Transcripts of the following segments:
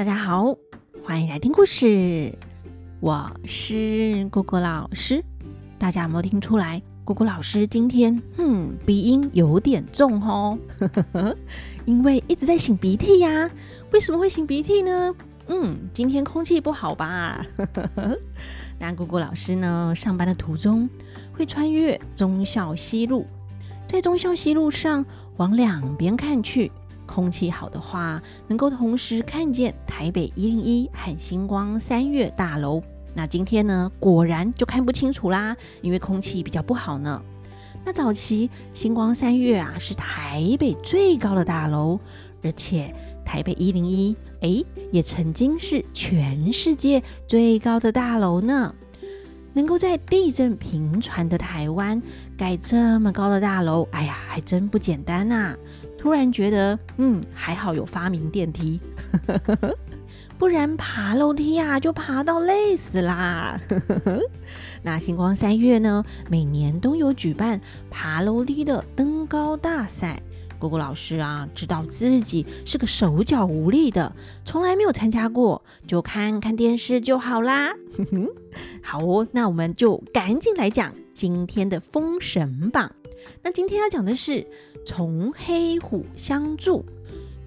大家好，欢迎来听故事。我是果果老师。大家有没有听出来？果果老师今天，嗯，鼻音有点重哦，因为一直在擤鼻涕呀。为什么会擤鼻涕呢？嗯，今天空气不好吧？那果果老师呢，上班的途中会穿越忠孝西路，在忠孝西路上往两边看去。空气好的话，能够同时看见台北一零一和星光三月大楼。那今天呢，果然就看不清楚啦，因为空气比较不好呢。那早期星光三月啊，是台北最高的大楼，而且台北一零一，诶，也曾经是全世界最高的大楼呢。能够在地震频传的台湾盖这么高的大楼，哎呀，还真不简单呐、突然觉得，嗯，还好有发明电梯，不然爬楼梯、啊、就爬到累死啦。那星光三月呢，每年都有举办爬楼梯的登高大赛。果果老师啊，知道自己是个手脚无力的，从来没有参加过，就看看电视就好啦。好哦，那我们就赶紧来讲今天的《封神榜》。那今天要讲的是从黑虎相助。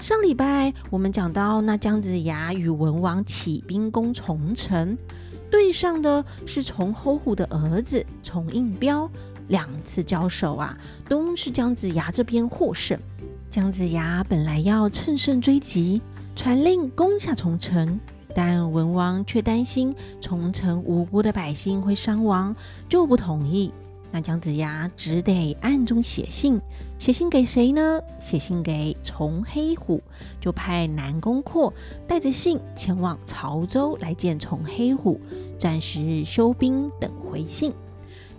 上礼拜我们讲到，那姜子牙与文王起兵攻重城，对上的是从侯虎的儿子从应彪。两次交手啊，都是姜子牙这边获胜。姜子牙本来要乘胜追击，传令攻下重城，但文王却担心重城无辜的百姓会伤亡，就不同意。那姜子牙只得暗中写信，写信给谁呢？写信给崇黑虎，就派南宫阔带着信前往潮州来见崇黑虎，暂时休兵等回信。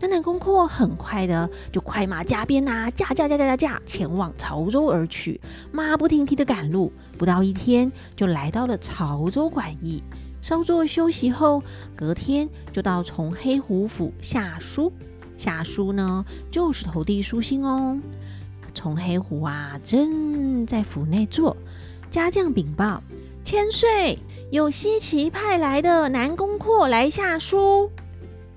那南宫阔很快的就快马加鞭呐、驾驾驾驾驾驾前往潮州而去，马不停蹄的赶路，不到一天就来到了潮州馆驿，稍作休息后，隔天就到崇黑虎府下书。下书呢，就是投递书信哦。从黑虎啊，正在府内坐，家将禀报：千岁，有西岐派来的南宫阔来下书。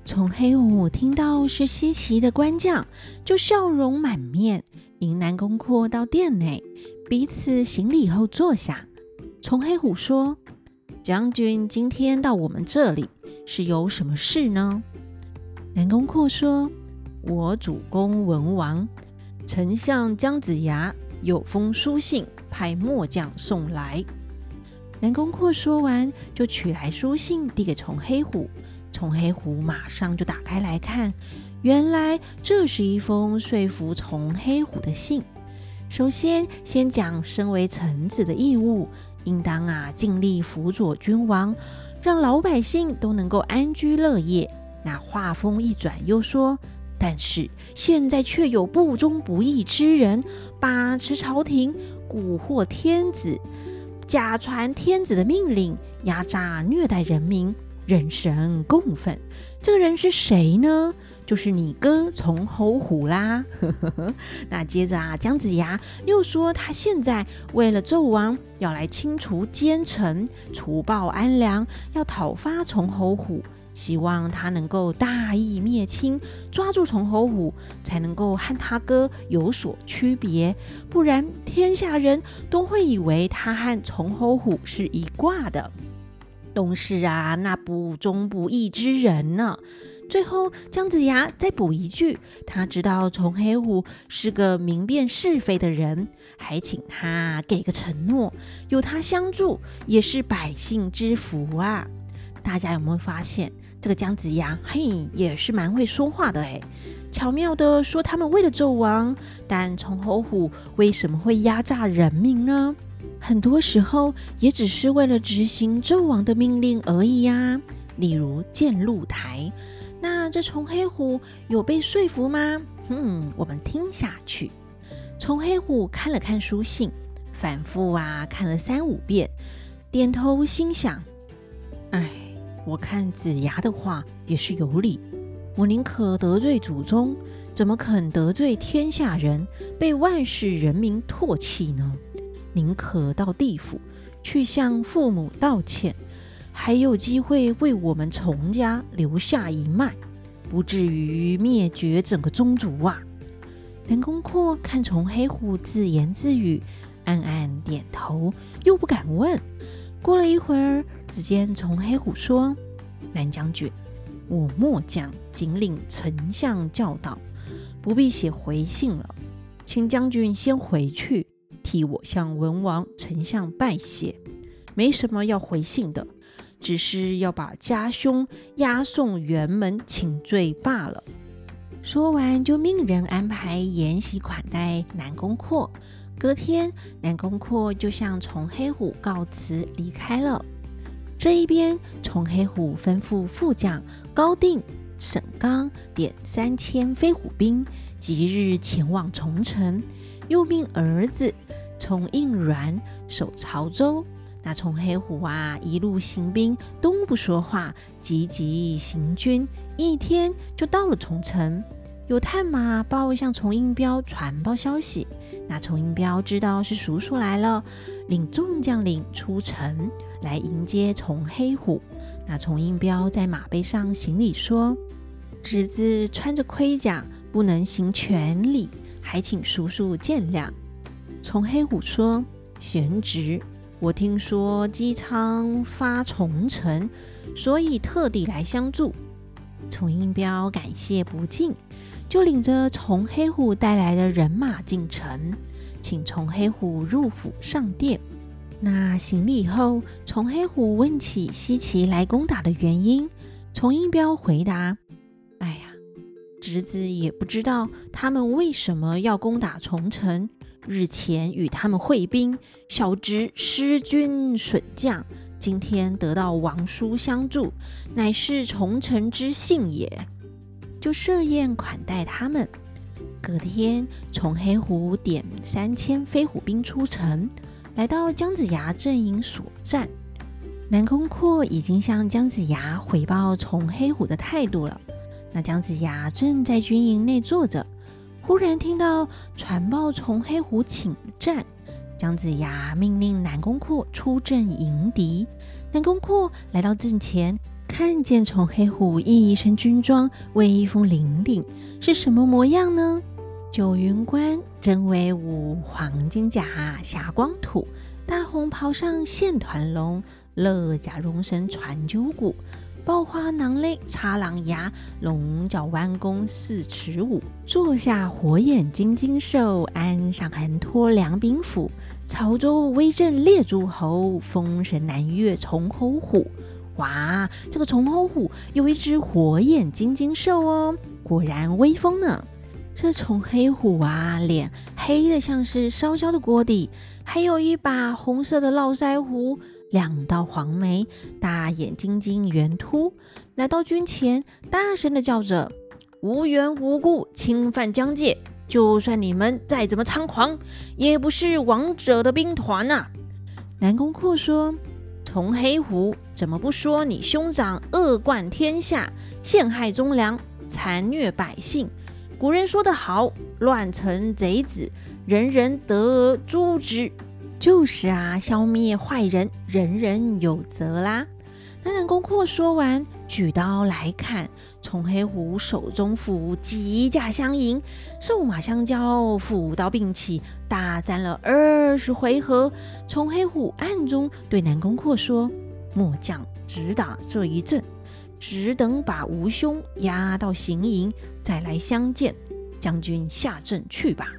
从黑虎听到是西岐的官将，就笑容满面，迎南宫阔到殿内，彼此行礼后坐下。从黑虎说：“将军今天到我们这里是有什么事呢？”南宫阔说：“我主公文王，丞相姜子牙有封书信，派末将送来。”南宫阔说完，就取来书信递给崇黑虎。崇黑虎马上就打开来看，原来这是一封说服崇黑虎的信。首先，先讲身为臣子的义务，应当啊尽力辅佐君王，让老百姓都能够安居乐业。那话锋一转，又说：但是现在却有不忠不义之人，把持朝廷，蛊惑天子，假传天子的命令，压榨虐待人民。人神共愤，这个人是谁呢？就是你哥从侯虎啦。那接着啊，姜子牙又说，他现在为了纣王要来清除奸臣，除暴安良，要讨伐从侯虎，希望他能够大义灭亲，抓住崇侯虎，才能够和他哥有所区别，不然天下人都会以为他和崇侯虎是一挂的。都是啊，那不忠不义之人呢。最后，姜子牙再补一句，他知道崇黑虎是个明辨是非的人，还请他给个承诺，有他相助也是百姓之福啊。大家有没有发现，这个姜子牙嘿也是蛮会说话的哎，巧妙的说他们为了纣王，但崇侯虎为什么会压榨人民呢？很多时候也只是为了执行纣王的命令而已呀、例如建露台，那这崇黑虎有被说服吗？嗯，我们听下去。崇黑虎看了看书信，反复啊看了三五遍，点头心想：哎，我看子牙的话也是有理。我宁可得罪祖宗，怎么肯得罪天下人，被万世人民唾弃呢？宁可到地府去向父母道歉，还有机会为我们崇家留下一脉，不至于灭绝整个宗族啊！南宫阔看从黑虎自言自语，暗暗点头，又不敢问。过了一会儿，只见从黑虎说：“南将军，我末将谨领丞相教导，不必写回信了，请将军先回去。”替我向文王、丞相拜谢，没什么要回信的，只是要把家兄押送辕门请罪罢了。说完，就命人安排筵席款待南宫阔。隔天，南宫阔就向崇黑虎告辞离开了。这一边，崇黑虎吩咐副将高定、沈刚点三千飞虎兵，即日前往崇城。又命儿子从应阮守潮州。那崇黑虎啊，一路行兵，都不说话，急急行军，一天就到了崇城。有探马报向崇英彪传报消息。那崇英彪知道是叔叔来了，领众将领出城来迎接崇黑虎。那崇英彪在马背上行礼说：“侄子穿着盔甲，不能行全礼。”还请叔叔见谅。崇黑虎说：“贤侄，我听说姬昌发从城，所以特地来相助。”从英彪感谢不尽，就领着从黑虎带来的人马进城，请从黑虎入府上殿。那行礼后，从黑虎问起西岐来攻打的原因，从英彪回答。哎呀侄子也不知道他们为什么要攻打崇城。日前与他们会兵，小侄失军损将，今天得到王叔相助，乃是从臣之幸也。就设宴款待他们。隔天，从黑虎点三千飞虎兵出城，来到姜子牙阵营所战。南宫阔已经向姜子牙回报从黑虎的态度了。那姜子牙正在军营内坐着，忽然听到传报从黑虎请战。姜子牙命令南宫阔出阵迎敌。南宫阔来到阵前，看见从黑虎一身军装，威风凛凛，是什么模样呢？九云关真威武，黄金甲霞光土，大红袍上线团龙，乐甲龙神传九股。爆花囊内插狼牙，龙角弯弓四尺五。坐下火眼金睛兽，鞍上横托两柄斧。曹州威震列诸侯，封神南岳从侯虎。哇，这个从侯虎有一只火眼金睛兽哦，果然威风呢。这从黑虎啊，脸黑的像是烧焦的锅底，还有一把红色的络腮胡。两道黄眉，大眼睛睛圆凸，来到军前，大声的叫着：“无缘无故侵犯疆界，就算你们再怎么猖狂，也不是王者的兵团呐！”南宫阔说：“从黑虎怎么不说你兄长恶贯天下，陷害忠良，残虐百姓？古人说得好，乱臣贼子，人人得而诛之。”就是啊，消灭坏人，人人有责啦。那南宫阔说完，举刀来砍。从黑虎手中斧急驾相迎，兽马相交，斧刀并起，大战了二十回合。从黑虎暗中对南宫阔说：“末将只打这一阵，只等把吴兄押到行营，再来相见。将军下阵去吧。”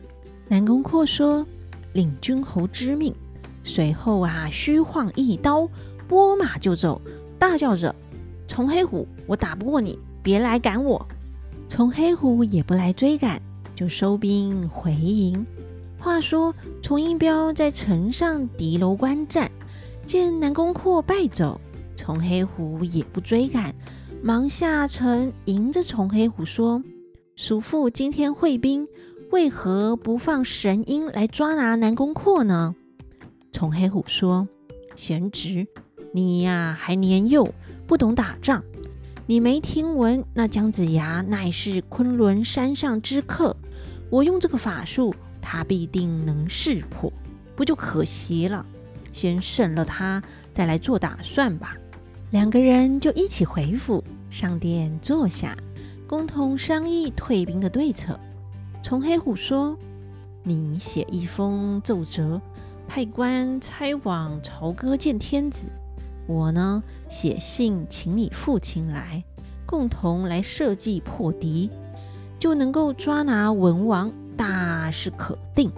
南宫阔说。领军侯之命，随后啊，虚晃一刀，拨马就走，大叫着：“从黑虎，我打不过你，别来赶我。”从黑虎也不来追赶，就收兵回营。话说，从英彪在城上敌楼观战，见南宫阔败走，从黑虎也不追赶，忙下城迎着从黑虎说：“叔父今天会兵。”为何不放神鹰来抓拿南宫阔呢？从黑虎说：“贤侄，你呀还年幼，不懂打仗。你没听闻那姜子牙乃是昆仑山上之客，我用这个法术，他必定能识破，不就可惜了？先胜了他，再来做打算吧。两个人就一起回府，上殿坐下，共同商议退兵的对策。虫黑虎说：“你写一封奏折，派官差往朝歌见天子。我呢，写信请你父亲来，共同来设计破敌，就能够抓拿文王，大事可定。”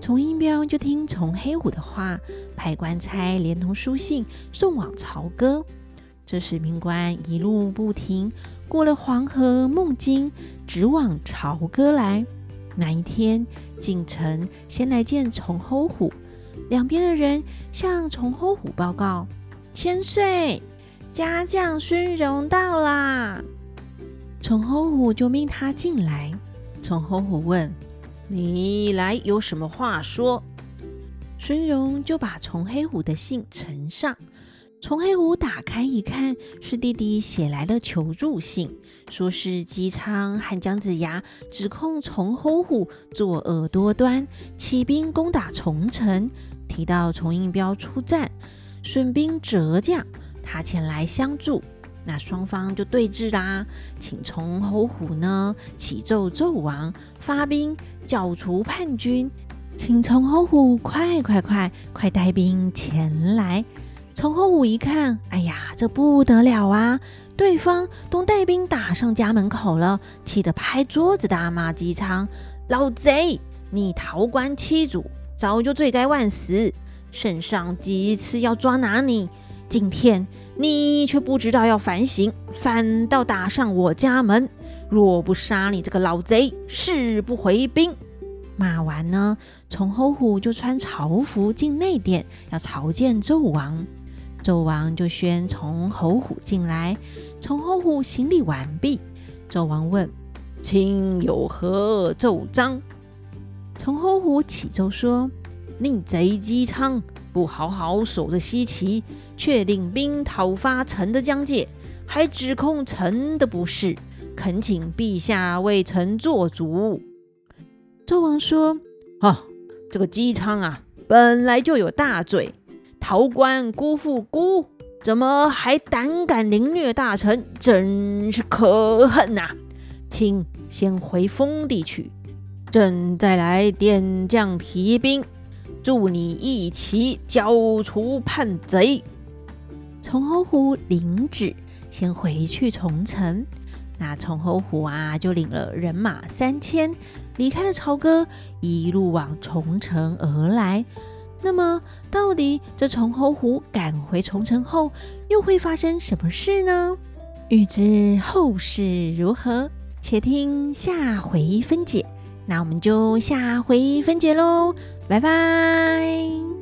崇英彪就听虫黑虎的话，派官差连同书信送往朝歌。这使命官一路不停，过了黄河、孟津，直往朝歌来。那一天进城，先来见崇侯虎。两边的人向崇侯虎报告：“千岁，家将孙荣到啦！”崇侯虎就命他进来。崇侯虎问。你来有什么话说？孙荣就把崇黑虎的信呈上。虫黑虎打开一看，是弟弟写来的求助信，说是姬昌和姜子牙指控崇侯虎作恶多端，起兵攻打崇城，提到崇应彪出战，损兵折将，他前来相助。那双方就对峙啦，请崇侯虎呢启奏纣王发兵剿除叛军，请崇侯虎快快快快带兵前来。虫侯虎一看，哎呀，这不得了啊！对方都带兵打上家门口了，气得拍桌子大骂姬昌：“老贼，你逃官欺主，早就罪该万死！圣上几次要抓拿你，今天。”你却不知道要反省，反倒打上我家门。若不杀你这个老贼，誓不回兵。骂完呢，崇侯虎就穿朝服进内殿，要朝见纣王。纣王就宣虫侯虎进来。虫侯虎行礼完毕，纣王问：“卿有何奏章？”从侯虎启奏说：“逆贼姬昌。”不好好守着西岐，却领兵讨伐臣的疆界，还指控臣的不是，恳请陛下为臣做主。纣王说：“啊，这个姬昌啊，本来就有大罪，逃官辜负孤，怎么还胆敢凌虐大臣，真是可恨呐！请先回封地去，朕再来点将提兵。”助你一起剿除叛贼。虫侯虎领旨，先回去虫城。那虫侯虎啊，就领了人马三千，离开了朝歌，一路往虫城而来。那么，到底这崇侯虎赶回重城后，又会发生什么事呢？欲知后事如何，且听下回分解。那我们就下回分解喽。拜拜。